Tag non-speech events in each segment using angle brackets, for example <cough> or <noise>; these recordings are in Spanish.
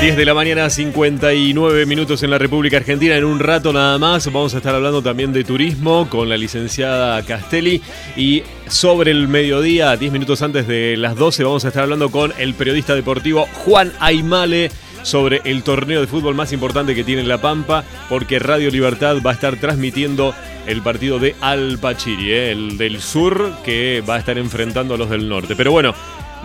10 de la mañana, 59 minutos en la República Argentina. En un rato nada más vamos a estar hablando también de turismo con la licenciada Castelli. Y sobre el mediodía, 10 minutos antes de las 12, vamos a estar hablando con el periodista deportivo Juan Aymale sobre el torneo de fútbol más importante que tiene La Pampa, porque Radio Libertad va a estar transmitiendo el partido de Alpachiri, ¿eh? el del sur, que va a estar enfrentando a los del norte. Pero bueno,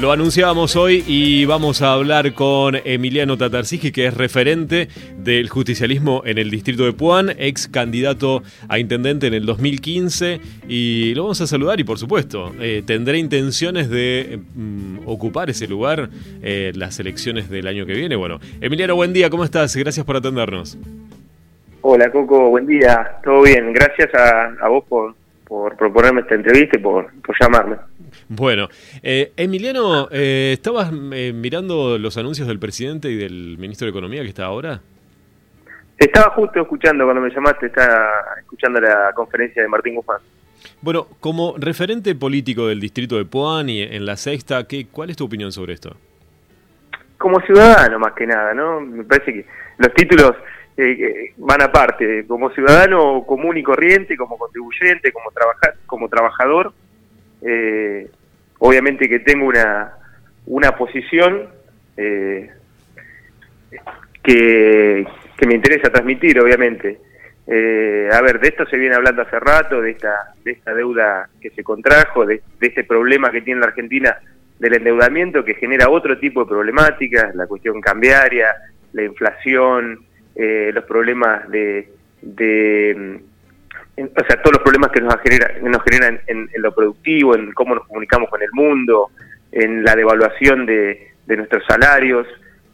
lo anunciábamos hoy y vamos a hablar con Emiliano Tatarski, que es referente del justicialismo en el distrito de Puan, ex candidato a intendente en el 2015. Y lo vamos a saludar y, por supuesto, eh, tendré intenciones de mm, ocupar ese lugar en las elecciones del año que viene. Bueno, Emiliano, buen día, ¿cómo estás? Gracias por atendernos. Hola, Coco, buen día. ¿Todo bien? Gracias a, vos por, por proponerme esta entrevista y por, por llamarme. <laughs> Bueno, eh, Emiliano, eh, ¿estabas eh, mirando los anuncios del presidente y del ministro de Economía que está ahora? Estaba justo escuchando cuando me llamaste, estaba escuchando la conferencia de Martín Guzmán. Bueno, como referente político del distrito de Puan y en la sexta, ¿qué, ¿cuál es tu opinión sobre esto? Como ciudadano más que nada, ¿no? Me parece que los títulos van aparte, como ciudadano común y corriente, como contribuyente, como, trabaja, como trabajador, eh, obviamente que tengo una, una posición eh, que, me interesa transmitir, obviamente. Eh, a ver, de esto se viene hablando hace rato, de esta, de esta deuda que se contrajo, de, de este problema que tiene la Argentina del endeudamiento que genera otro tipo de problemáticas, la cuestión cambiaria, la inflación, eh, los problemas de, de o sea, todos los problemas que nos, genera, nos generan en, lo productivo, en cómo nos comunicamos con el mundo, en la devaluación de, nuestros salarios,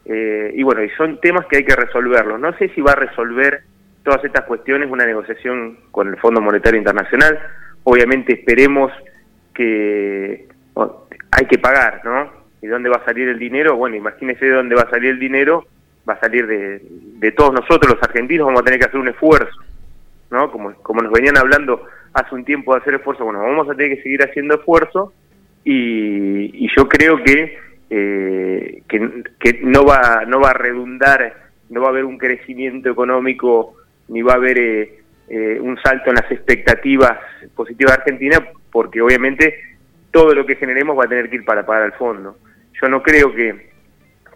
eh, y bueno, y son temas que hay que resolverlos. No sé si va a resolver todas estas cuestiones una negociación con el Fondo Monetario Internacional. Obviamente esperemos que hay que pagar, ¿no? ¿Y dónde va a salir el dinero? Bueno, imagínese de dónde va a salir el dinero, va a salir de, de todos nosotros los argentinos, vamos a tener que hacer un esfuerzo ¿no? Como, como nos venían hablando hace un tiempo de hacer esfuerzo, bueno, vamos a tener que seguir haciendo esfuerzo y, y yo creo que, eh, que, que, no, va, no va a redundar, no va a haber un crecimiento económico ni va a haber eh, eh, un salto en las expectativas positivas de Argentina, porque obviamente todo lo que generemos va a tener que ir para pagar al fondo. Yo no creo que,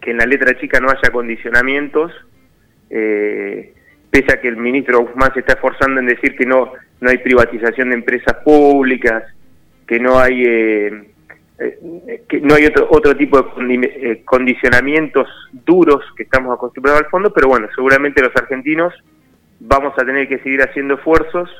que en la letra chica no haya condicionamientos. Eh, pese a que el ministro Guzmán se está esforzando en decir que no, no hay privatización de empresas públicas, que no hay, eh, eh, que no hay otro, otro tipo de eh, condicionamientos duros que estamos acostumbrados al fondo, pero bueno, seguramente los argentinos vamos a tener que seguir haciendo esfuerzos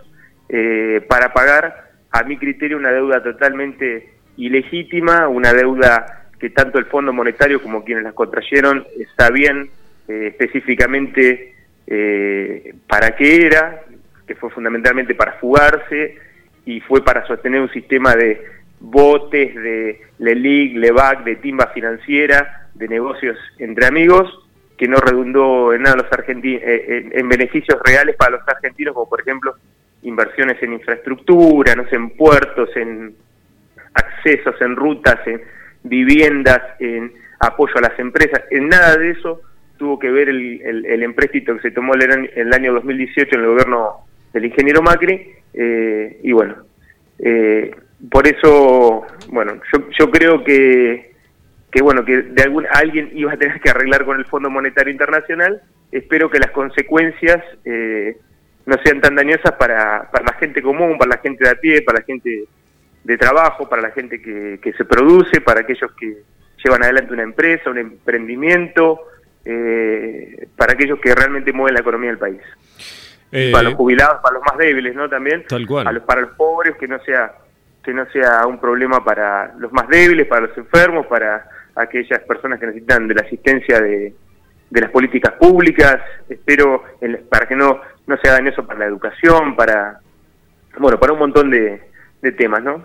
para pagar, a mi criterio, una deuda totalmente ilegítima, una deuda que tanto el Fondo Monetario como quienes la contrayeron sabían específicamente eh, para qué era, que fue fundamentalmente para fugarse y fue para sostener un sistema de botes, de LELIC, LEVAC, de timba financiera, de negocios entre amigos, que no redundó en nada los argentinos, eh, en, beneficios reales para los argentinos, como por ejemplo inversiones en infraestructura, no sé, en puertos, en accesos, en rutas, en viviendas, en apoyo a las empresas, en nada de eso tuvo que ver el, el, empréstito que se tomó el, el, año 2018 en el gobierno del ingeniero Macri, eh, y bueno, eh, por eso, bueno, yo, yo creo que, que bueno, que de algún, alguien iba a tener que arreglar con el Fondo Monetario Internacional, espero que las consecuencias eh, no sean tan dañosas para, para la gente común, para la gente de a pie, para la gente de trabajo, para la gente que, que se produce, para aquellos que llevan adelante una empresa, un emprendimiento, eh, para aquellos que realmente mueven la economía del país. Eh, para los jubilados, para los más débiles, ¿no? También. Tal cual. para los pobres, que no sea que no sea un problema para los más débiles, para los enfermos, para aquellas personas que necesitan de la asistencia de, de las políticas públicas. Espero para que no no se hagan eso para la educación, para bueno, para un montón de, de temas, ¿no?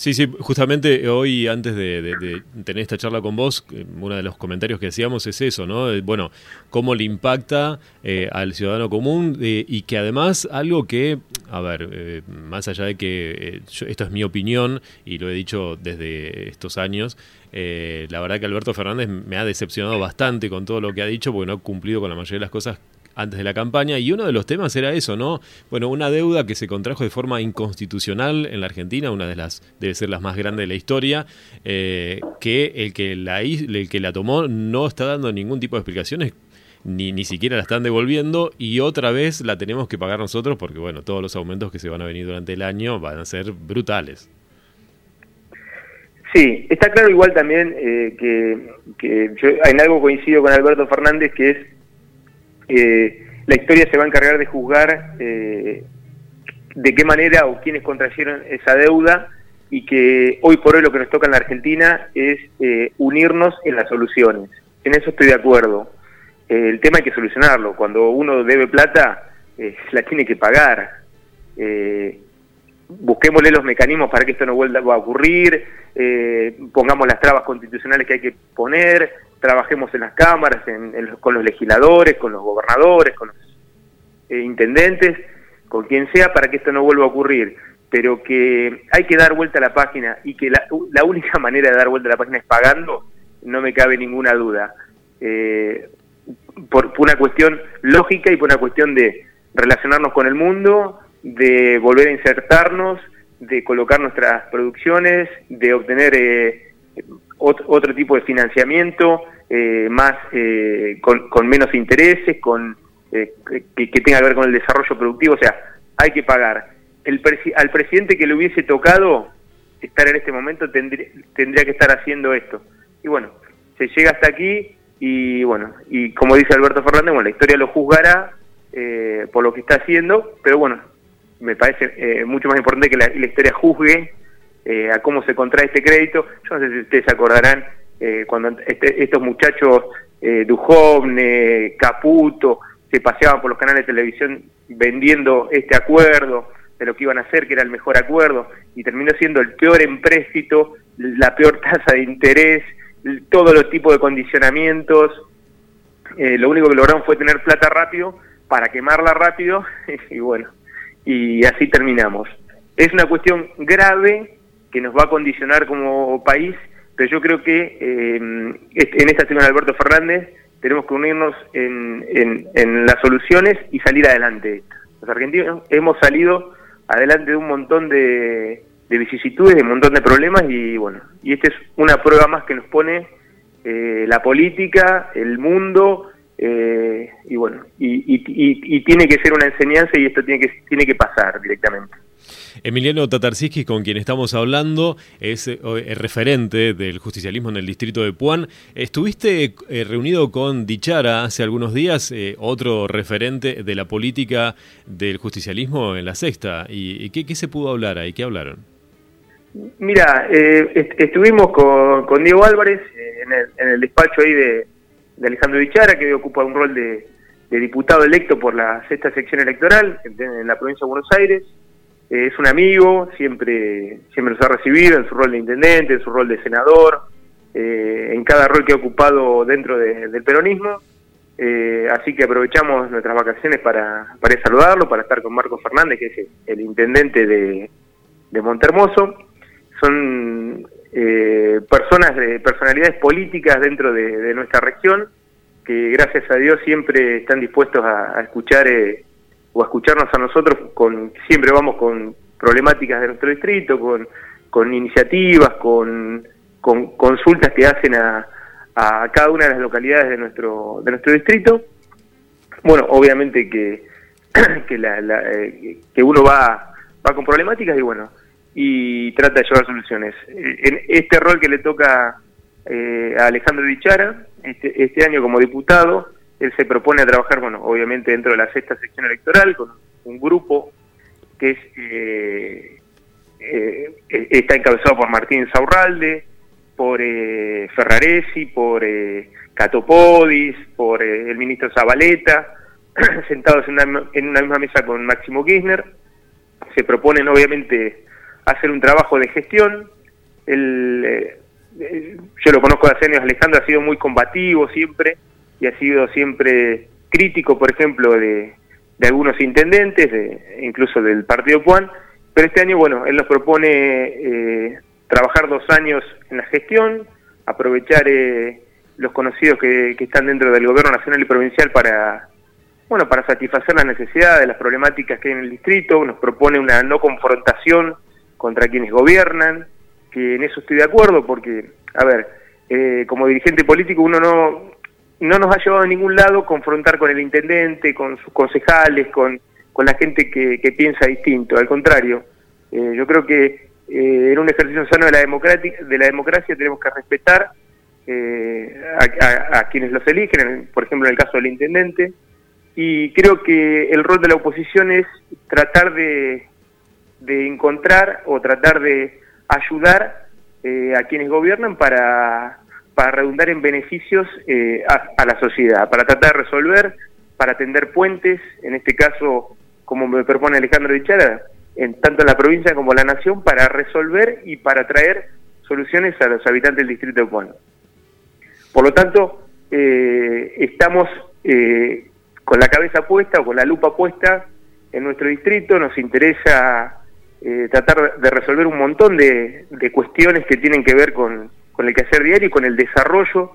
Sí, sí, justamente hoy antes de, tener esta charla con vos, eh, uno de los comentarios que hacíamos es eso, ¿no? Eh, bueno, cómo le impacta eh, al ciudadano común y que además algo que, a ver, más allá de que esto es mi opinión y lo he dicho desde estos años, Eh, la verdad que Alberto Fernández me ha decepcionado bastante con todo lo que ha dicho, porque no ha cumplido con la mayoría de las cosas antes de la campaña y uno de los temas era eso, ¿no? Bueno, una deuda que se contrajo de forma inconstitucional en la Argentina, una de las debe ser las más grandes de la historia, eh, que el que la el que la tomó no está dando ningún tipo de explicaciones ni, ni siquiera la están devolviendo y otra vez la tenemos que pagar nosotros porque bueno, todos los aumentos que se van a venir durante el año van a ser brutales. Sí, está claro igual también eh, que, que yo en algo coincido con Alberto Fernández que es eh, la historia se va a encargar de juzgar eh, de qué manera o quiénes contrayeron esa deuda y que hoy por hoy lo que nos toca en la Argentina es eh, unirnos en las soluciones. En eso estoy de acuerdo. el tema hay que solucionarlo. Cuando uno debe plata, la tiene que pagar. busquémosle los mecanismos para que esto no vuelva a ocurrir, pongamos las trabas constitucionales que hay que poner, trabajemos en las cámaras, con los legisladores, con los gobernadores, con los eh, intendentes, con quien sea, para que esto no vuelva a ocurrir. Pero que hay que dar vuelta a la página y que la, única <laughs> manera de dar vuelta a la página es pagando, no me cabe ninguna duda. Eh, por, una cuestión lógica y por una cuestión de relacionarnos con el mundo, de volver a insertarnos, de colocar nuestras producciones, de obtener eh, otro, tipo de financiamiento, eh, más eh, con, menos intereses, con eh, que, tenga que ver con el desarrollo productivo. O sea, hay que pagar. El al presidente que le hubiese tocado estar en este momento tendría, tendría que estar haciendo esto. Y bueno, se llega hasta aquí y bueno, y como dice Alberto Fernández, bueno, la historia lo juzgará por lo que está haciendo, pero bueno, me parece mucho más importante que la historia juzgue eh, a cómo se contrae este crédito. Yo no sé si ustedes acordarán eh, cuando este, estos muchachos, eh, Dujovne, Caputo, se paseaban por los canales de televisión vendiendo este acuerdo, de lo que iban a hacer, que era el mejor acuerdo, y terminó siendo el peor empréstito, la peor <laughs> tasa de interés, todos los tipos de condicionamientos. Eh, lo único que lograron fue tener plata rápido para quemarla rápido, <laughs> y bueno, y así terminamos. Es una cuestión grave que nos va a condicionar como país, pero yo creo que eh, en esta semana Alberto Fernández tenemos que unirnos en, en, las soluciones y salir adelante. Los argentinos hemos salido adelante de un montón de, vicisitudes, de un montón de problemas y bueno, y esta es una prueba más que nos pone eh, la política, el mundo eh, y bueno, y, y, tiene que ser una enseñanza y esto tiene que, tiene que pasar directamente. Emiliano Tatarsiski, con quien estamos hablando, es el eh, referente del justicialismo en el distrito de Puan. Estuviste eh, reunido con Dichara hace algunos días, eh, otro referente de la política del justicialismo en la sexta. ¿Y, qué, se pudo hablar ahí? ¿Qué hablaron? Mira, estuvimos con, Diego Álvarez en el, despacho ahí de, Alejandro Dichara, que ocupa un rol de diputado electo por la sexta sección electoral en la provincia de Buenos Aires. Eh, es un amigo, siempre, siempre nos ha recibido en su rol de intendente, en su rol de senador, eh, en cada rol que ha ocupado dentro del peronismo. Eh, así que aprovechamos nuestras vacaciones para, para saludarlo, para estar con Marco Fernández, que es el, intendente de, de Montermoso. Son personas, de personalidades políticas dentro de, nuestra región, que gracias a Dios siempre están dispuestos a, a escuchar o escucharnos a nosotros, con siempre vamos con problemáticas de nuestro distrito, con, con iniciativas, con, con consultas que hacen a, a cada una de las localidades de nuestro, de nuestro distrito. Bueno, obviamente que, <clears throat> que, la, eh, que uno va, va con problemáticas y bueno, y trata de llevar soluciones. En este rol que le toca eh, a Alejandro Dichara, este, este año como diputado, él se propone a trabajar, bueno, obviamente dentro de la sexta sección electoral, con un grupo que es eh, eh, está encabezado por Martín Saurralde, por eh, Ferraresi, por eh, Catopodis, por el ministro Zabaleta, <clears throat> sentados en una, en una misma mesa con Máximo Kirchner. Se proponen, obviamente, hacer un trabajo de gestión. El, yo lo conozco de hace años, Alejandro ha sido muy combativo siempre, y ha sido siempre crítico, por ejemplo, de, algunos intendentes, de, incluso del Partido Puan, pero este año, bueno, él nos propone eh, trabajar dos años en la gestión, aprovechar eh, los conocidos que, están dentro del gobierno nacional y provincial para, bueno, para satisfacer las necesidades, las problemáticas que hay en el distrito, nos propone una no confrontación contra quienes gobiernan, que en eso estoy de acuerdo porque, a ver, eh, como dirigente político uno no, no nos ha llevado a ningún lado confrontar con el intendente, con sus concejales, con, con la gente que, que piensa distinto, al contrario, eh, yo creo que eh, en un ejercicio sano de la, de la democracia tenemos que respetar eh, a, quienes los eligen, por ejemplo en el caso del intendente, y creo que el rol de la oposición es tratar de, encontrar o tratar de ayudar eh, a quienes gobiernan para, para redundar en beneficios a, la sociedad, para tratar de resolver, para tender puentes, en este caso, como me propone Alejandro Dichara, en, tanto en la provincia como la nación, para resolver y para traer soluciones a los habitantes del distrito de Pueblo. Por lo tanto, eh, estamos eh, con la cabeza puesta o con la lupa puesta en nuestro distrito, nos interesa eh, tratar de resolver un montón de, cuestiones que tienen que ver con, el quehacer diario y con el desarrollo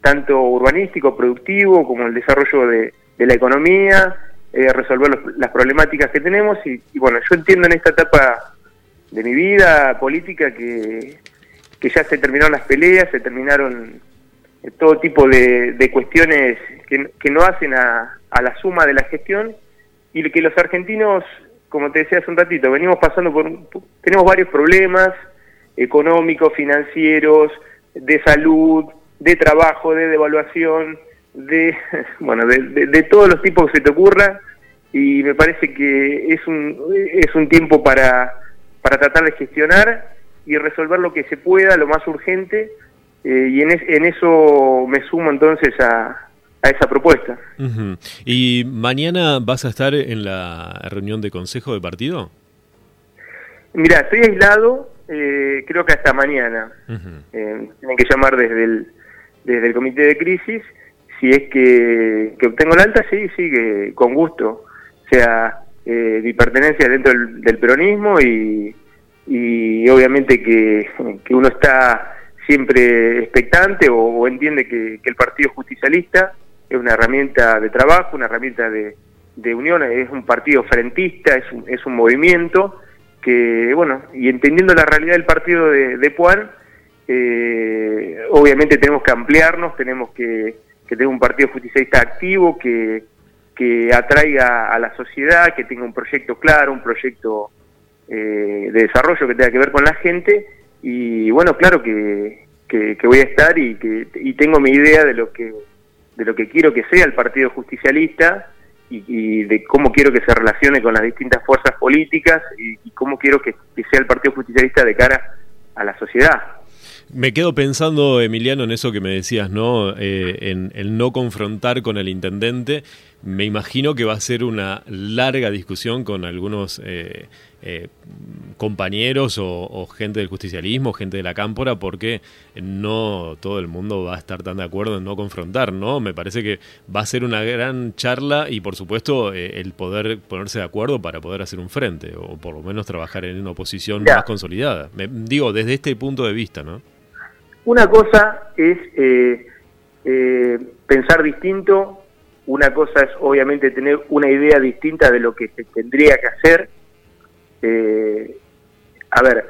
tanto urbanístico, productivo, como el desarrollo de la economía, eh, resolver las problemáticas que tenemos. Y, bueno, yo entiendo en esta etapa de mi vida política que, que ya se terminaron las peleas, se terminaron eh, todo tipo de, cuestiones que, que, no hacen a, a la suma de la gestión. Y que los argentinos, como te decía hace un ratito, venimos pasando por, tenemos varios problemas económicos, financieros, de salud, de trabajo, de devaluación, de, <laughs> bueno, de, todos los tipos que se te ocurra y me parece que es un, es un tiempo para, para tratar de gestionar y resolver lo que se pueda, lo más urgente, eh, y en, en eso me sumo entonces a, a esa propuesta. ¿Y mañana vas a estar en la reunión de consejo de partido? Mira, estoy aislado, eh, creo que hasta mañana. Eh, tienen que llamar desde el, desde el comité de crisis si es que, obtengo la alta, sí, sí, que con gusto. O sea, eh, mi pertenencia dentro del, peronismo y, y obviamente que, uno está siempre expectante o, entiende que, el Partido Justicialista es una herramienta de trabajo, una herramienta de, unión, es un partido frentista, es un, es un movimiento que, bueno, y entendiendo la realidad del partido de, de Puan, eh, obviamente tenemos que ampliarnos, tenemos que que tenga un partido justicialista activo, que, que atraiga a la sociedad, que tenga un proyecto claro, un proyecto eh, de desarrollo que tenga que ver con la gente. Y bueno, claro que, que, voy a estar y que y tengo mi idea de lo que de lo que quiero que sea el Partido Justicialista y, de cómo quiero que se relacione con las distintas fuerzas políticas y, cómo quiero que sea el Partido Justicialista de cara a la sociedad. Me quedo pensando, Emiliano, en eso que me decías, ¿no? Eh, en el no confrontar con el intendente. Me imagino que va a ser una larga discusión con algunos eh, eh, compañeros o, gente del justicialismo, gente de la cámpora, porque no todo el mundo va a estar tan de acuerdo en no confrontar, ¿no? Me parece que va a ser una gran charla y, por supuesto, el poder ponerse de acuerdo para poder hacer un frente o por lo menos trabajar en una oposición más consolidada. Me, digo, desde este punto de vista, ¿no? Una cosa es eh, eh, pensar distinto, una cosa es obviamente tener una idea distinta de lo que se tendría que hacer. Eh, a ver,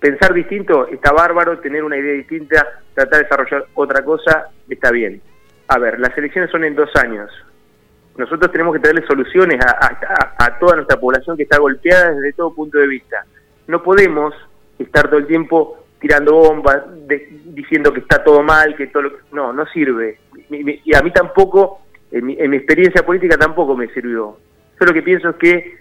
pensar distinto está bárbaro, tener una idea distinta, tratar de desarrollar otra cosa está bien. A ver, las elecciones son en dos años. Nosotros tenemos que traerle soluciones a toda nuestra población que está golpeada desde todo punto de vista. No podemos estar todo el tiempo tirando bombas, diciendo que está todo mal, que todo lo No, no sirve. Y a mí tampoco, en mi, experiencia política tampoco me sirvió. Yo lo que pienso es que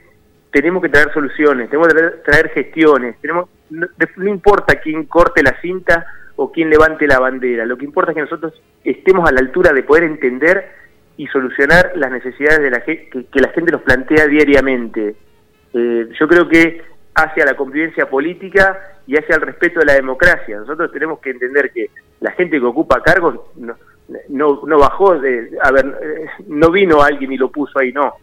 tenemos que traer soluciones, tenemos que traer, gestiones, tenemos no, importa quién corte la cinta o quién levante la bandera, lo que importa es que nosotros estemos a la altura de poder entender y solucionar las necesidades de la que, que la gente nos plantea diariamente. Eh, yo creo que hacia la convivencia política y hacia el respeto de la democracia. Nosotros tenemos que entender que la gente que ocupa cargos no, bajó, de, a ver, eh, no vino alguien y lo puso ahí, no.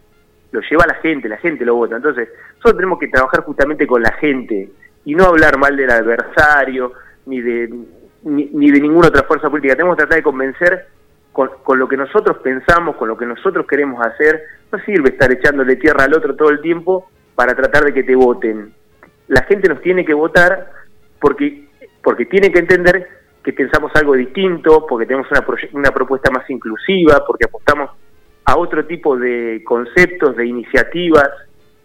Lo lleva la gente, la gente lo vota. Entonces, nosotros tenemos que trabajar justamente con la gente y no hablar mal del adversario, ni de ni, ni de ninguna otra fuerza política. Tenemos que tratar de convencer con, con, lo que nosotros pensamos, con lo que nosotros queremos hacer. No sirve estar echándole tierra al otro todo el tiempo para tratar de que te voten. La gente nos tiene que votar porque, porque tiene que entender que pensamos algo distinto, porque tenemos una, una propuesta más inclusiva, porque apostamos a otro tipo de conceptos, de iniciativas.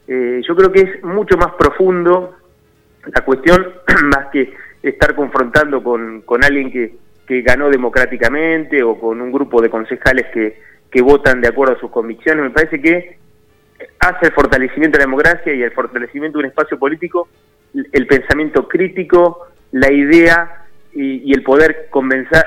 Eh, yo creo que es mucho más profundo la cuestión, <clears throat> más que estar confrontando con, con alguien que, que ganó democráticamente o con un grupo de concejales que, que votan de acuerdo a sus convicciones. Me parece que hace el fortalecimiento de la democracia y el fortalecimiento de un espacio político el pensamiento crítico, la idea y, el poder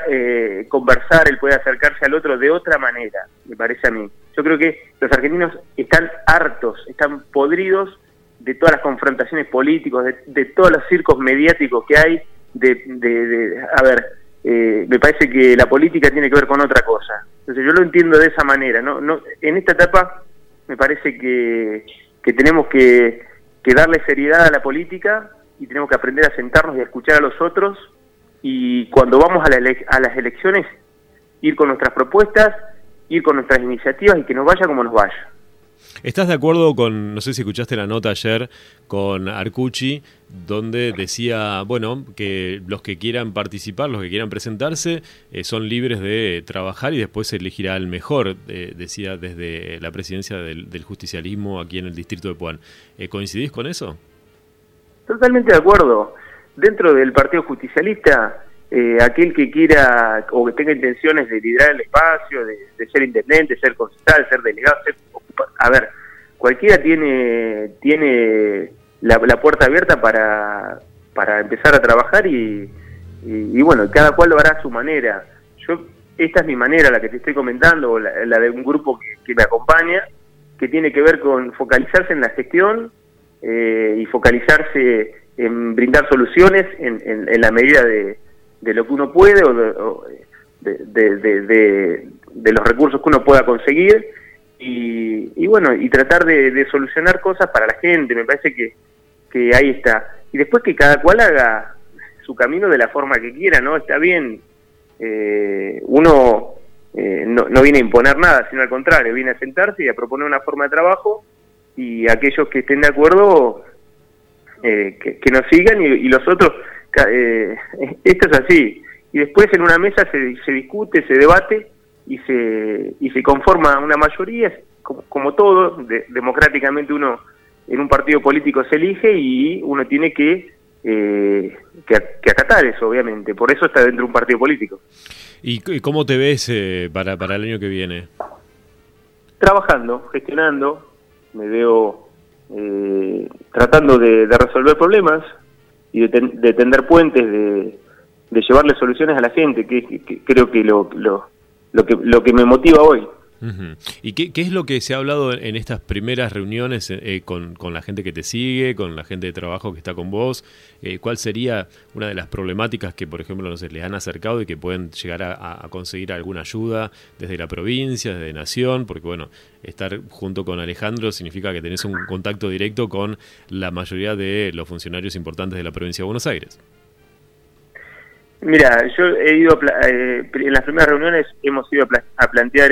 eh, conversar, el poder acercarse al otro de otra manera, me parece a mí. Yo creo que los argentinos están hartos, están podridos de todas las confrontaciones políticas, de, todos los circos mediáticos que hay, de, a ver, eh, me parece que la política tiene que ver con otra cosa. Entonces yo lo entiendo de esa manera, ¿no? no en esta etapa me parece que, que tenemos que, que darle seriedad a la política y tenemos que aprender a sentarnos y a escuchar a los otros y cuando vamos a, a las elecciones ir con nuestras propuestas, ir con nuestras iniciativas y que nos vaya como nos vaya. ¿Estás de acuerdo con, no sé si escuchaste la nota ayer con Arcucci, donde decía, bueno, que los que quieran participar, los que quieran presentarse, eh, son libres de trabajar y después se elegirá el mejor, eh, decía desde la presidencia del, justicialismo aquí en el distrito de Puan. Eh, ¿Coincidís con eso? Totalmente de acuerdo. Dentro del Partido Justicialista, aquel que quiera o que tenga intenciones de liderar el espacio, de, ser intendente, ser concejal, ser delegado, ser a ver, cualquiera tiene, tiene la, puerta abierta para, para empezar a trabajar y, y, bueno, cada cual lo hará a su manera. Yo, esta es mi manera, la que te estoy comentando, la, de un grupo que, me acompaña, que tiene que ver con focalizarse en la gestión eh, y focalizarse en brindar soluciones en, en, la medida de, de, lo que uno puede o, de, de, de, los recursos que uno pueda conseguir y, bueno, y tratar de, solucionar cosas para la gente, me parece que, que ahí está. Y después que cada cual haga su camino de la forma que quiera, ¿no? Está bien, eh, uno eh, no, no, viene a imponer nada, sino al contrario, viene a sentarse y a proponer una forma de trabajo y aquellos que estén de acuerdo eh, que, nos sigan y, los otros, <laughs> esto es así. Y después en una mesa se, se discute, se debate y se, y se conforma una mayoría, como, todo, democráticamente uno en un partido político se elige y uno tiene que, eh, que, acatar eso, obviamente. Por eso está dentro de un partido político. ¿Y, cómo te ves eh, para, para el año que viene? Trabajando, gestionando, me veo eh, tratando de, resolver problemas y de, tender puentes, de, de llevarle soluciones a la gente, que, creo que lo, lo, lo que, lo que me motiva hoy. ¿Y qué, es lo que se ha hablado en estas primeras reuniones eh, con, con, la gente que te sigue, con la gente de trabajo que está con vos? Eh, ¿Cuál sería una de las problemáticas que, por ejemplo, no les han acercado y que pueden llegar a, conseguir alguna ayuda desde la provincia, desde Nación? Porque, bueno, estar junto con Alejandro significa que tenés un contacto directo con la mayoría de los funcionarios importantes de la provincia de Buenos Aires. Mira, yo he ido, eh, en las primeras reuniones hemos ido a, plantear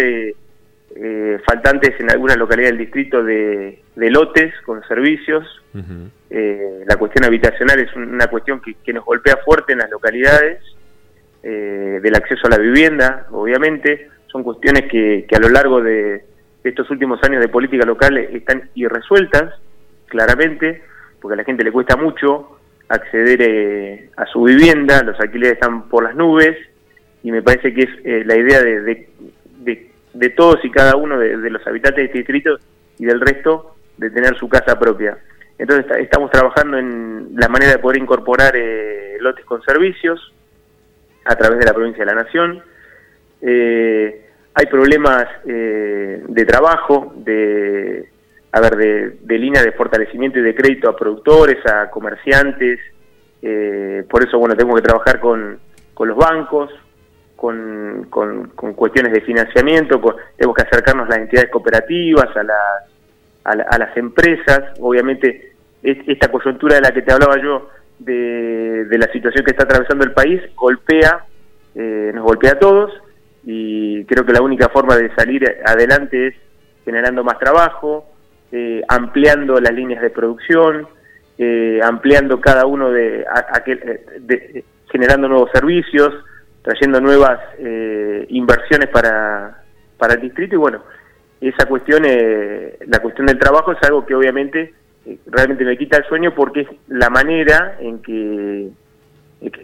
eh, eh, faltantes en algunas localidades del distrito de, lotes con servicios. la cuestión habitacional es una cuestión que, nos golpea fuerte en las localidades, del acceso a la vivienda, obviamente. Son cuestiones que, a lo largo de estos últimos años de política local están irresueltas, claramente, porque a la gente le cuesta mucho acceder eh, a su vivienda, los alquileres están por las nubes y me parece que es eh, la idea de, de, todos y cada uno de, los habitantes de este distrito y del resto de tener su casa propia. Entonces estamos trabajando en la manera de poder incorporar eh, lotes con servicios a través de la provincia de la Nación. hay problemas de trabajo, de a ver, de, de línea de fortalecimiento y de crédito a productores, a comerciantes. Eh, por eso, bueno, tenemos que trabajar con, con los bancos, con, con, cuestiones de financiamiento, tenemos que acercarnos a las entidades cooperativas, a las, a, las empresas. Obviamente, esta coyuntura de la que te hablaba yo, de, la situación que está atravesando el país golpea, eh, nos golpea a todos y creo que la única forma de salir adelante es generando más trabajo, eh, ampliando las líneas de producción, eh, ampliando cada uno de, de, generando nuevos servicios, trayendo nuevas inversiones para, para el distrito y bueno, esa cuestión, la cuestión del trabajo es algo que obviamente realmente me quita el sueño porque es la manera en que,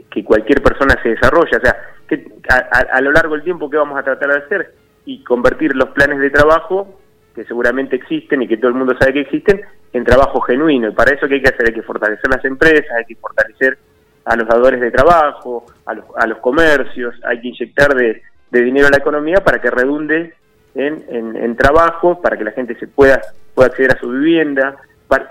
que cualquier persona se desarrolla. O sea, que a, lo largo del tiempo, ¿qué vamos a tratar de hacer? Y convertir los planes de trabajo, que seguramente existen y que todo el mundo sabe que existen, en trabajo genuino. Y para eso, ¿qué hay que hacer? Hay que fortalecer las empresas, hay que fortalecer a los dadores de trabajo, a los, a los comercios, hay que inyectar de, dinero a la economía para que redunde en, en, trabajo, para que la gente se pueda, pueda acceder a su vivienda,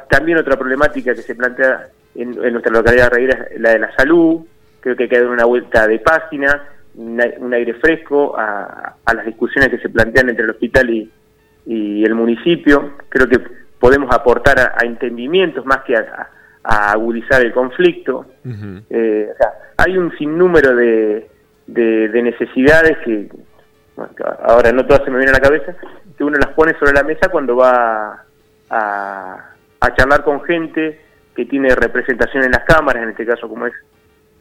también otra problemática que se plantea en, nuestra localidad de es la de la salud. Creo que hay que dar una vuelta de página, un aire fresco a, las discusiones que se plantean entre el hospital y, el municipio. Creo que podemos aportar a, entendimientos más que a, agudizar el conflicto. Eh, hay un sinnúmero de, de, necesidades que, ahora no todas se me vienen a la cabeza, que uno las pone sobre la mesa cuando va a, a charlar con gente que tiene representación en las cámaras, en este caso como es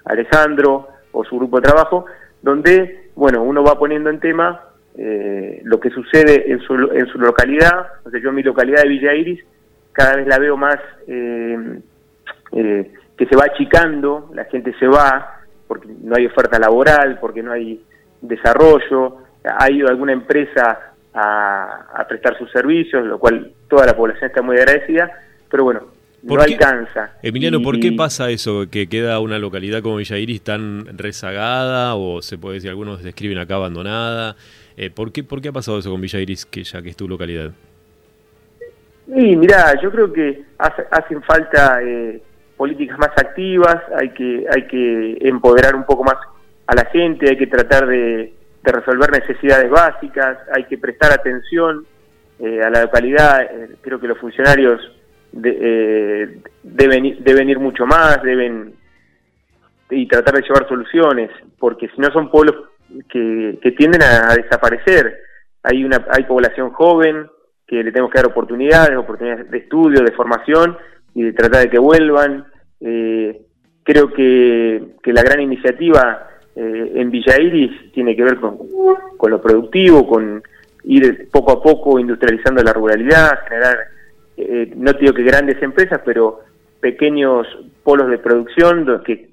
Alejandro o su grupo de trabajo, donde, bueno, uno va poniendo en tema eh, lo que sucede en su, en su localidad, o sea, yo en mi localidad de Villa Iris cada vez la veo más eh, eh, que se va achicando, la gente se va porque no hay oferta laboral, porque no hay desarrollo, ha ido alguna empresa a, a prestar sus servicios, lo cual toda la población está muy agradecida, pero bueno, no alcanza. Emiliano, ¿por qué pasa eso? Que queda una localidad como Villa Iris tan rezagada, o se puede decir, algunos describen acá abandonada. Eh, ¿por, qué, ¿Por qué ha pasado eso con Villa Iris, que ya que es tu localidad? Sí, mirá, yo creo que hacen falta eh, políticas más activas, hay que, hay que empoderar un poco más a la gente, hay que tratar de, resolver necesidades básicas, hay que prestar atención eh, a la localidad. creo que los funcionarios de, eh, deben, deben ir mucho más, deben y tratar de llevar soluciones, porque si no son pueblos que, que tienden a, desaparecer. Hay una hay población joven que le tenemos que dar oportunidades, oportunidades de estudio, de formación y de tratar de que vuelvan. Eh, creo que, que, la gran iniciativa eh, en Villa Iris tiene que ver con, con lo productivo, con ir poco a poco industrializando la ruralidad, generar eh, no digo que grandes empresas, pero pequeños polos de producción que,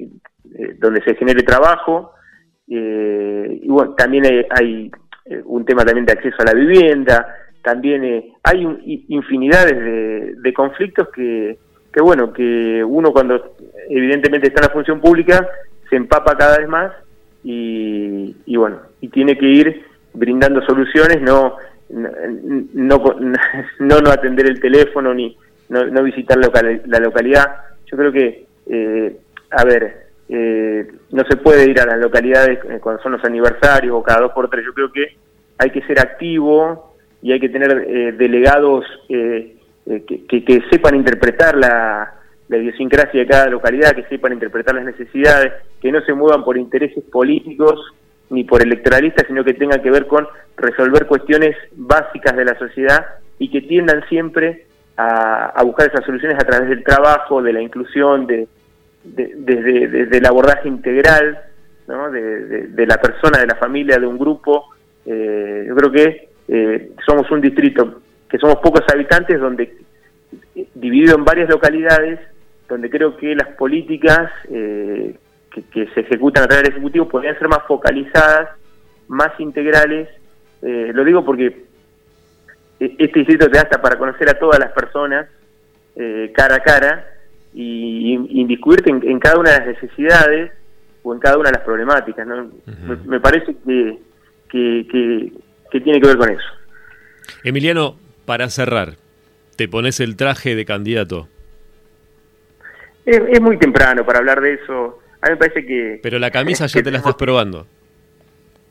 eh, donde se genere trabajo. Eh, y bueno, también hay, un tema también de acceso a la vivienda, también hay infinidades de, conflictos que, que, bueno, que uno cuando evidentemente está en la función pública se empapa cada vez más y, y bueno, y tiene que ir brindando soluciones, no no, <laughs> no, no atender el teléfono ni no, visitar la localidad. Yo creo que, eh, a ver, eh, no se puede ir a las localidades eh, cuando son los aniversarios o cada dos por tres. Yo creo que hay que ser activo y hay que tener delegados que, que, sepan interpretar la, la idiosincrasia de cada localidad, que sepan interpretar las necesidades, que no se muevan por intereses políticos ni por electoralistas, sino que tengan que ver con resolver cuestiones básicas de la sociedad y que tiendan siempre a, buscar esas soluciones a través del trabajo, de la inclusión, de, desde, el abordaje integral ¿no? de, la persona, de la familia, de un grupo. Eh, yo creo que eh, somos un distrito que somos pocos habitantes, donde dividido en varias localidades, donde creo que las políticas eh, que, se ejecutan a través del Ejecutivo podrían ser más focalizadas, más integrales. Eh, lo digo porque e, este distrito te da hasta para conocer a todas las personas eh, cara a cara y, inmiscuirte en, cada una de las necesidades o en cada una de las problemáticas. me, parece que, que, tiene que ver con eso. Emiliano, para cerrar, te pones el traje de candidato. es, muy temprano para hablar de eso. A mí me parece que... Pero la camisa ya te la estás probando.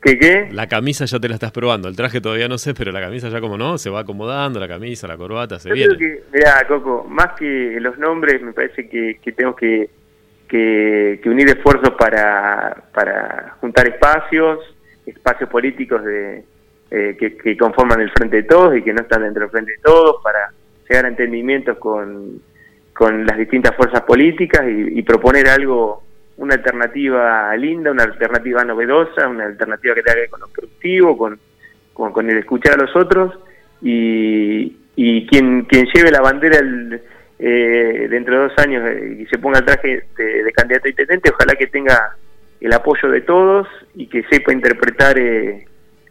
¿Qué qué? La camisa ya te la estás probando. El traje todavía no sé, pero la camisa ya como no, se va acomodando, la camisa, la corbata, se viene. Creo que, mira, Coco, más que los nombres, me parece que, que tenemos que, que, unir esfuerzos para, para juntar espacios, espacios políticos de, eh, que, conforman el Frente de Todos y que no están dentro del Frente de Todos, para llegar a entendimientos con, con las distintas fuerzas políticas y, proponer algo, una alternativa linda, una alternativa novedosa, una alternativa que tenga que con lo productivo, con, con, el escuchar a los otros y, y quien, quien lleve la bandera el, eh, dentro de dos años eh, y se ponga el traje de, candidato a intendente, ojalá que tenga el apoyo de todos y que sepa interpretar eh,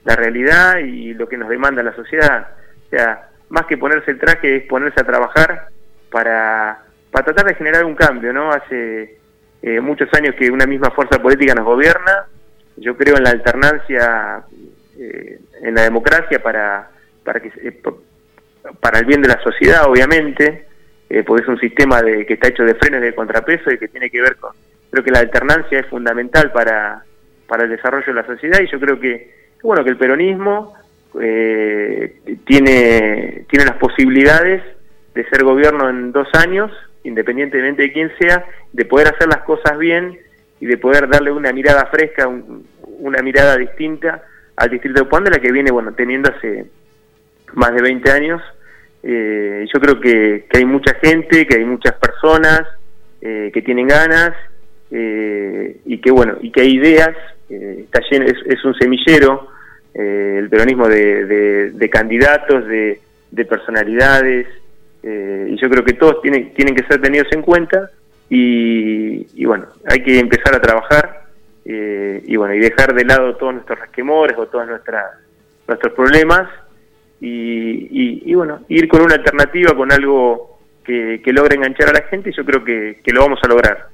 la realidad y lo que nos demanda la sociedad. O sea, más que ponerse el traje es ponerse a trabajar para, para tratar de generar un cambio, ¿no? Hace eh, muchos años que una misma fuerza política nos gobierna, yo creo en la alternancia, en la democracia para, para, que, para el bien de la sociedad, obviamente, eh, porque es un sistema de, que está hecho de frenos de contrapeso y que tiene que ver con, creo que la alternancia es fundamental para, para el desarrollo de la sociedad y yo creo que, bueno, que el peronismo eh, tiene, tiene las posibilidades de ser gobierno en dos años, independientemente de quién sea, de poder hacer las cosas bien y de poder darle una mirada fresca, una mirada distinta al distrito de Puan de la que viene, bueno, teniendo hace más de 20 años eh, yo creo que, hay mucha gente, que hay muchas personas eh, que tienen ganas eh, y que bueno y que hay ideas. Está lleno, es, un semillero el peronismo de, candidatos, de, personalidades y yo creo que todos tienen que ser tenidos en cuenta y, bueno hay que empezar a trabajar y bueno y dejar de lado todos nuestros resquemores o todos nuestras nuestros problemas y, bueno, ir con una alternativa, con algo que, que logre enganchar a la gente, yo creo que, que lo vamos a lograr.